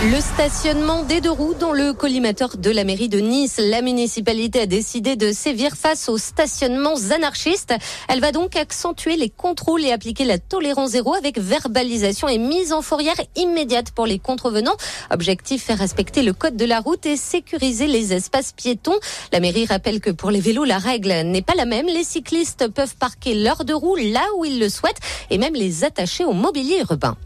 Le stationnement des deux roues dans le collimateur de la mairie de Nice. La municipalité a décidé de sévir face aux stationnements anarchistes. Elle va donc accentuer les contrôles et appliquer la tolérance zéro avec verbalisation et mise en fourrière immédiate pour les contrevenants. Objectif, faire respecter le code de la route et sécuriser les espaces piétons. La mairie rappelle que pour les vélos, la règle n'est pas la même. Les cyclistes peuvent parquer leurs deux roues là où ils le souhaitent et même les attacher au mobilier urbain.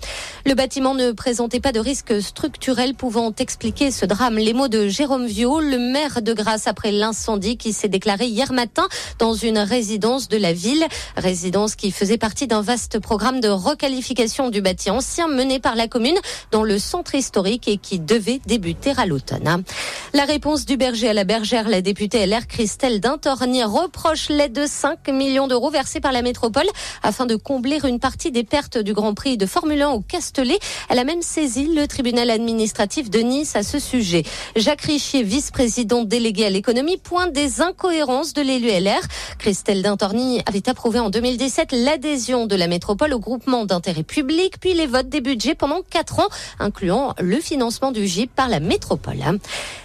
Le bâtiment ne présentait pas de risque structurel pouvant expliquer ce drame. Les mots de Jérôme Viau, le maire de Grasse après l'incendie qui s'est déclaré hier matin dans une résidence de la ville. Résidence qui faisait partie d'un vaste programme de requalification du bâtiment ancien mené par la commune dans le centre historique et qui devait débuter à l'automne. La réponse du berger à la bergère, la députée LR Christelle Dintorni reproche l'aide de 5 millions d'euros versée par la métropole afin de combler une partie des pertes du Grand Prix de Formule 1 au Castres elle a même saisi le tribunal administratif de Nice à ce sujet. Jacques Richier, vice-président délégué à l'économie, pointe des incohérences de l'élu LR. Christelle Dintorni avait approuvé en 2017 l'adhésion de la métropole au groupement d'intérêt public, puis les votes des budgets pendant quatre ans, incluant le financement du GIP par la métropole.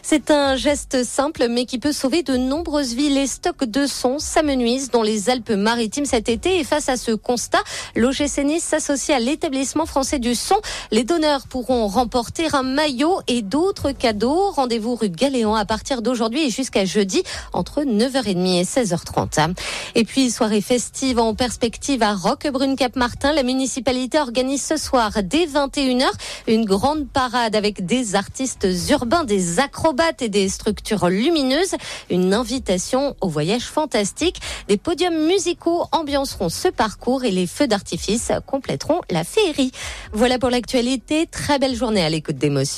C'est un geste simple, mais qui peut sauver de nombreuses vies. Les stocks de son s'amenuisent dans les Alpes-Maritimes cet été et face à ce constat, l'OGC Nice s'associe à l'établissement français du son. Les donneurs pourront remporter un maillot et d'autres cadeaux. Rendez-vous rue Galéan à partir d'aujourd'hui et jusqu'à jeudi entre 9h30 et 16h30. Et puis, soirée festive en perspective à Roquebrune-Cap-Martin. La municipalité organise ce soir dès 21h une grande parade avec des artistes urbains, des acrobates et des structures lumineuses. Une invitation au voyage fantastique. Des podiums musicaux ambianceront ce parcours et les feux d'artifice compléteront la féerie. Voilà pour l'actualité. Très belle journée à l'écoute émotion.